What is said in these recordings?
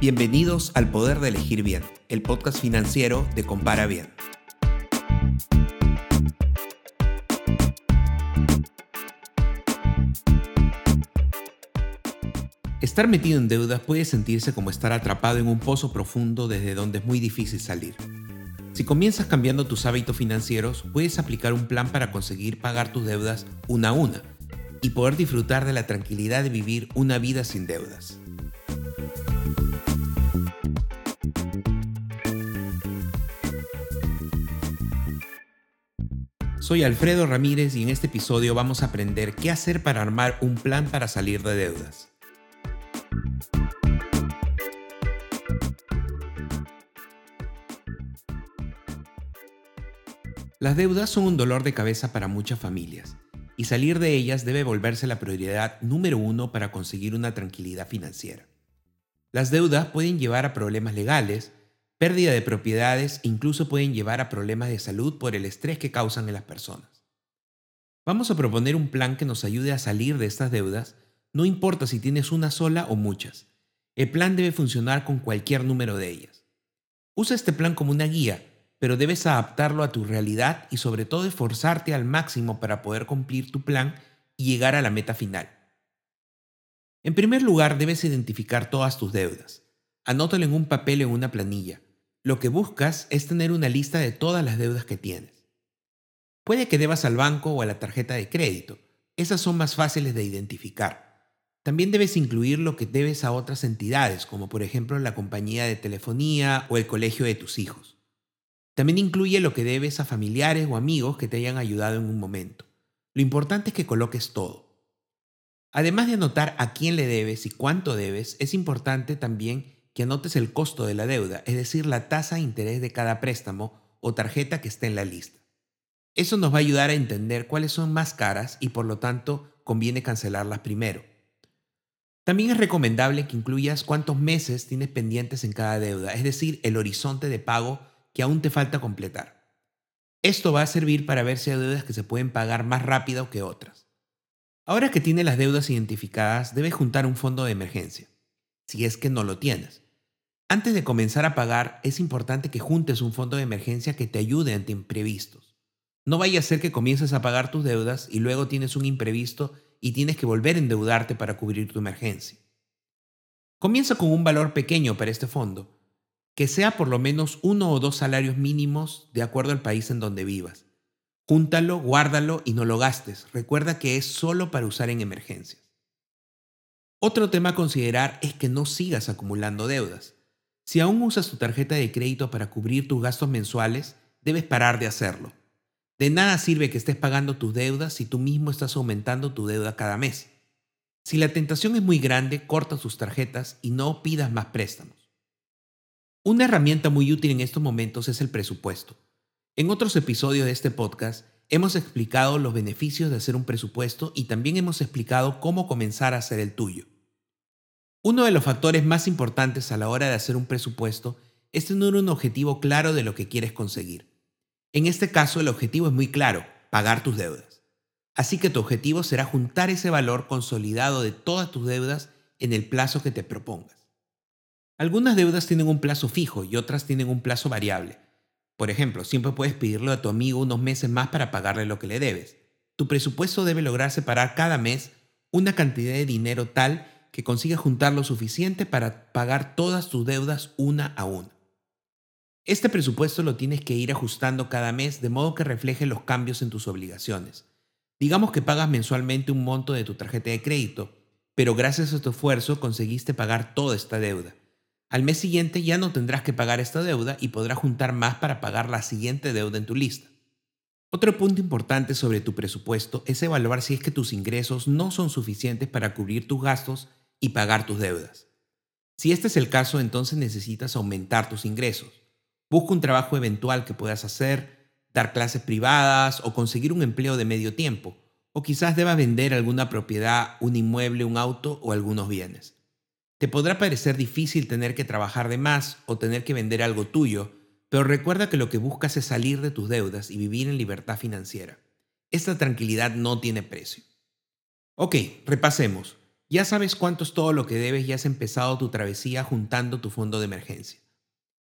Bienvenidos al Poder de Elegir Bien, el podcast financiero de Compara Bien. Estar metido en deudas puede sentirse como estar atrapado en un pozo profundo desde donde es muy difícil salir. Si comienzas cambiando tus hábitos financieros, puedes aplicar un plan para conseguir pagar tus deudas una a una y poder disfrutar de la tranquilidad de vivir una vida sin deudas. Soy Alfredo Ramírez y en este episodio vamos a aprender qué hacer para armar un plan para salir de deudas. Las deudas son un dolor de cabeza para muchas familias y salir de ellas debe volverse la prioridad número uno para conseguir una tranquilidad financiera. Las deudas pueden llevar a problemas legales, pérdida de propiedades e incluso pueden llevar a problemas de salud por el estrés que causan en las personas. Vamos a proponer un plan que nos ayude a salir de estas deudas, no importa si tienes una sola o muchas. El plan debe funcionar con cualquier número de ellas. Usa este plan como una guía, pero debes adaptarlo a tu realidad y sobre todo esforzarte al máximo para poder cumplir tu plan y llegar a la meta final. En primer lugar, debes identificar todas tus deudas. Anótalo en un papel o en una planilla. Lo que buscas es tener una lista de todas las deudas que tienes. Puede que debas al banco o a la tarjeta de crédito. Esas son más fáciles de identificar. También debes incluir lo que debes a otras entidades, como por ejemplo la compañía de telefonía o el colegio de tus hijos. También incluye lo que debes a familiares o amigos que te hayan ayudado en un momento. Lo importante es que coloques todo. Además de anotar a quién le debes y cuánto debes, es importante también que anotes el costo de la deuda, es decir, la tasa de interés de cada préstamo o tarjeta que esté en la lista. Eso nos va a ayudar a entender cuáles son más caras y por lo tanto conviene cancelarlas primero. También es recomendable que incluyas cuántos meses tienes pendientes en cada deuda, es decir, el horizonte de pago que aún te falta completar. Esto va a servir para ver si hay deudas que se pueden pagar más rápido que otras. Ahora que tienes las deudas identificadas, debes juntar un fondo de emergencia, si es que no lo tienes. Antes de comenzar a pagar, es importante que juntes un fondo de emergencia que te ayude ante imprevistos. No vaya a ser que comiences a pagar tus deudas y luego tienes un imprevisto y tienes que volver a endeudarte para cubrir tu emergencia. Comienza con un valor pequeño para este fondo, que sea por lo menos uno o dos salarios mínimos de acuerdo al país en donde vivas. Júntalo, guárdalo y no lo gastes. Recuerda que es solo para usar en emergencias. Otro tema a considerar es que no sigas acumulando deudas. Si aún usas tu tarjeta de crédito para cubrir tus gastos mensuales, debes parar de hacerlo. De nada sirve que estés pagando tus deudas si tú mismo estás aumentando tu deuda cada mes. Si la tentación es muy grande, corta tus tarjetas y no pidas más préstamos. Una herramienta muy útil en estos momentos es el presupuesto. En otros episodios de este podcast hemos explicado los beneficios de hacer un presupuesto y también hemos explicado cómo comenzar a hacer el tuyo. Uno de los factores más importantes a la hora de hacer un presupuesto es tener un objetivo claro de lo que quieres conseguir. En este caso, el objetivo es muy claro, pagar tus deudas. Así que tu objetivo será juntar ese valor consolidado de todas tus deudas en el plazo que te propongas. Algunas deudas tienen un plazo fijo y otras tienen un plazo variable. Por ejemplo, siempre puedes pedirle a tu amigo unos meses más para pagarle lo que le debes. Tu presupuesto debe lograr separar cada mes una cantidad de dinero tal que consigas juntar lo suficiente para pagar todas tus deudas una a una. Este presupuesto lo tienes que ir ajustando cada mes de modo que refleje los cambios en tus obligaciones. Digamos que pagas mensualmente un monto de tu tarjeta de crédito, pero gracias a tu esfuerzo conseguiste pagar toda esta deuda. Al mes siguiente ya no tendrás que pagar esta deuda y podrás juntar más para pagar la siguiente deuda en tu lista. Otro punto importante sobre tu presupuesto es evaluar si es que tus ingresos no son suficientes para cubrir tus gastos y pagar tus deudas. Si este es el caso, entonces necesitas aumentar tus ingresos. Busca un trabajo eventual que puedas hacer, dar clases privadas o conseguir un empleo de medio tiempo. O quizás debas vender alguna propiedad, un inmueble, un auto o algunos bienes. Te podrá parecer difícil tener que trabajar de más o tener que vender algo tuyo, pero recuerda que lo que buscas es salir de tus deudas y vivir en libertad financiera. Esta tranquilidad no tiene precio. Ok, repasemos. Ya sabes cuánto es todo lo que debes y has empezado tu travesía juntando tu fondo de emergencia.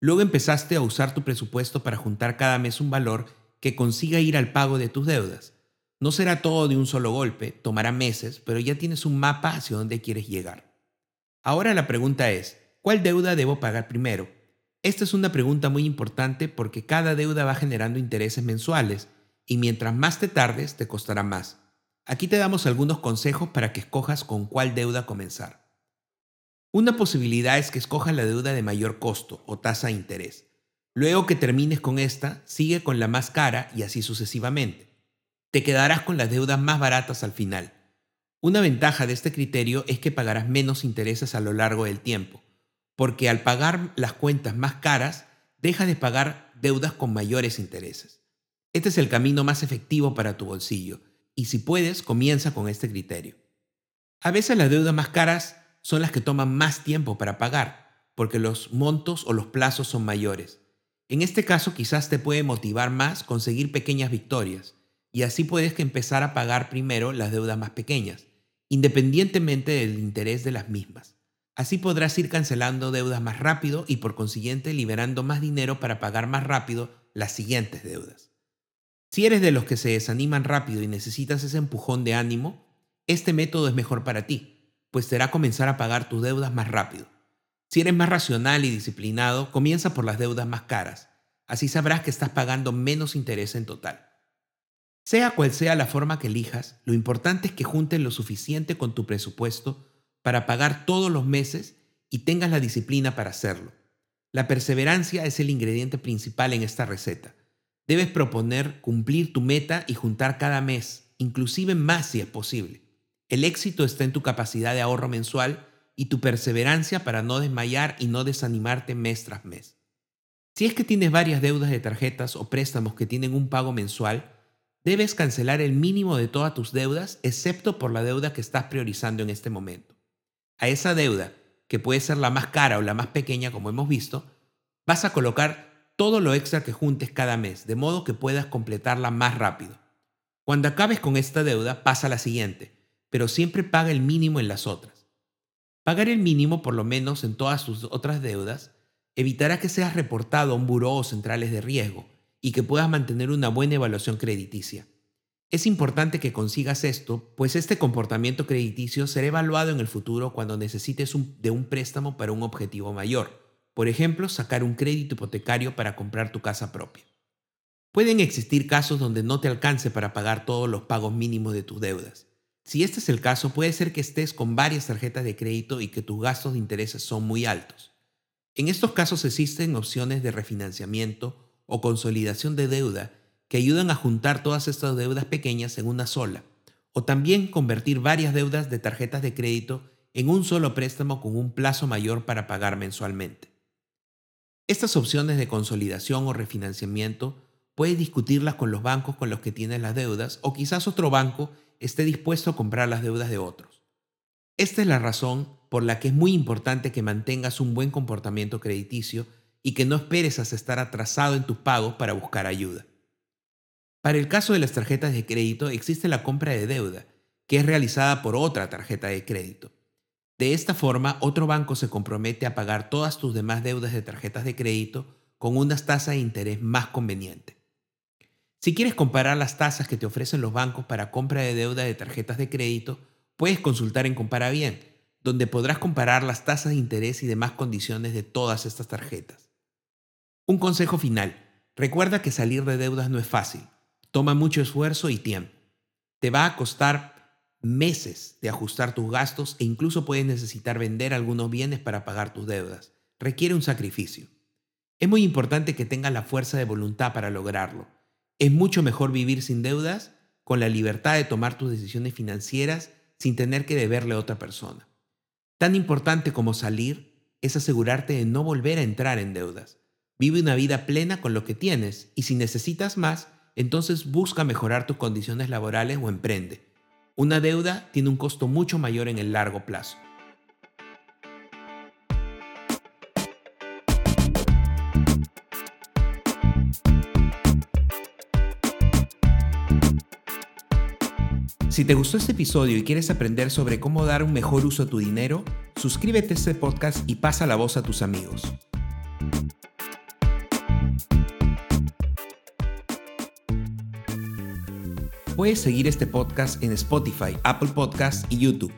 Luego empezaste a usar tu presupuesto para juntar cada mes un valor que consiga ir al pago de tus deudas. No será todo de un solo golpe, tomará meses, pero ya tienes un mapa hacia dónde quieres llegar. Ahora la pregunta es, ¿cuál deuda debo pagar primero? Esta es una pregunta muy importante porque cada deuda va generando intereses mensuales y mientras más te tardes te costará más. Aquí te damos algunos consejos para que escojas con cuál deuda comenzar. Una posibilidad es que escojas la deuda de mayor costo o tasa de interés. Luego que termines con esta, sigue con la más cara y así sucesivamente. Te quedarás con las deudas más baratas al final. Una ventaja de este criterio es que pagarás menos intereses a lo largo del tiempo, porque al pagar las cuentas más caras, dejas de pagar deudas con mayores intereses. Este es el camino más efectivo para tu bolsillo, y si puedes, comienza con este criterio. A veces las deudas más caras son las que toman más tiempo para pagar, porque los montos o los plazos son mayores. En este caso quizás te puede motivar más conseguir pequeñas victorias, y así puedes empezar a pagar primero las deudas más pequeñas, independientemente del interés de las mismas. Así podrás ir cancelando deudas más rápido y por consiguiente liberando más dinero para pagar más rápido las siguientes deudas. Si eres de los que se desaniman rápido y necesitas ese empujón de ánimo, este método es mejor para ti pues te hará comenzar a pagar tus deudas más rápido. Si eres más racional y disciplinado, comienza por las deudas más caras. Así sabrás que estás pagando menos interés en total. Sea cual sea la forma que elijas, lo importante es que juntes lo suficiente con tu presupuesto para pagar todos los meses y tengas la disciplina para hacerlo. La perseverancia es el ingrediente principal en esta receta. Debes proponer cumplir tu meta y juntar cada mes, inclusive más si es posible. El éxito está en tu capacidad de ahorro mensual y tu perseverancia para no desmayar y no desanimarte mes tras mes. Si es que tienes varias deudas de tarjetas o préstamos que tienen un pago mensual, debes cancelar el mínimo de todas tus deudas excepto por la deuda que estás priorizando en este momento. A esa deuda, que puede ser la más cara o la más pequeña como hemos visto, vas a colocar todo lo extra que juntes cada mes, de modo que puedas completarla más rápido. Cuando acabes con esta deuda, pasa a la siguiente pero siempre paga el mínimo en las otras. Pagar el mínimo, por lo menos en todas sus otras deudas, evitará que seas reportado a un buró o centrales de riesgo y que puedas mantener una buena evaluación crediticia. Es importante que consigas esto, pues este comportamiento crediticio será evaluado en el futuro cuando necesites de un préstamo para un objetivo mayor, por ejemplo, sacar un crédito hipotecario para comprar tu casa propia. Pueden existir casos donde no te alcance para pagar todos los pagos mínimos de tus deudas. Si este es el caso, puede ser que estés con varias tarjetas de crédito y que tus gastos de intereses son muy altos. En estos casos existen opciones de refinanciamiento o consolidación de deuda que ayudan a juntar todas estas deudas pequeñas en una sola, o también convertir varias deudas de tarjetas de crédito en un solo préstamo con un plazo mayor para pagar mensualmente. Estas opciones de consolidación o refinanciamiento puedes discutirlas con los bancos con los que tienes las deudas o quizás otro banco esté dispuesto a comprar las deudas de otros. Esta es la razón por la que es muy importante que mantengas un buen comportamiento crediticio y que no esperes hasta estar atrasado en tus pagos para buscar ayuda. Para el caso de las tarjetas de crédito existe la compra de deuda, que es realizada por otra tarjeta de crédito. De esta forma, otro banco se compromete a pagar todas tus demás deudas de tarjetas de crédito con unas tasas de interés más convenientes. Si quieres comparar las tasas que te ofrecen los bancos para compra de deuda de tarjetas de crédito, puedes consultar en Comparabien, donde podrás comparar las tasas de interés y demás condiciones de todas estas tarjetas. Un consejo final. Recuerda que salir de deudas no es fácil. Toma mucho esfuerzo y tiempo. Te va a costar meses de ajustar tus gastos e incluso puedes necesitar vender algunos bienes para pagar tus deudas. Requiere un sacrificio. Es muy importante que tengas la fuerza de voluntad para lograrlo es mucho mejor vivir sin deudas, con la libertad de tomar tus decisiones financieras sin tener que deberle a otra persona. Tan importante como salir es asegurarte de no volver a entrar en deudas. Vive una vida plena con lo que tienes y si necesitas más, entonces busca mejorar tus condiciones laborales o emprende. Una deuda tiene un costo mucho mayor en el largo plazo. Si te gustó este episodio y quieres aprender sobre cómo dar un mejor uso a tu dinero, suscríbete a este podcast y pasa la voz a tus amigos. Puedes seguir este podcast en Spotify, Apple Podcasts y YouTube.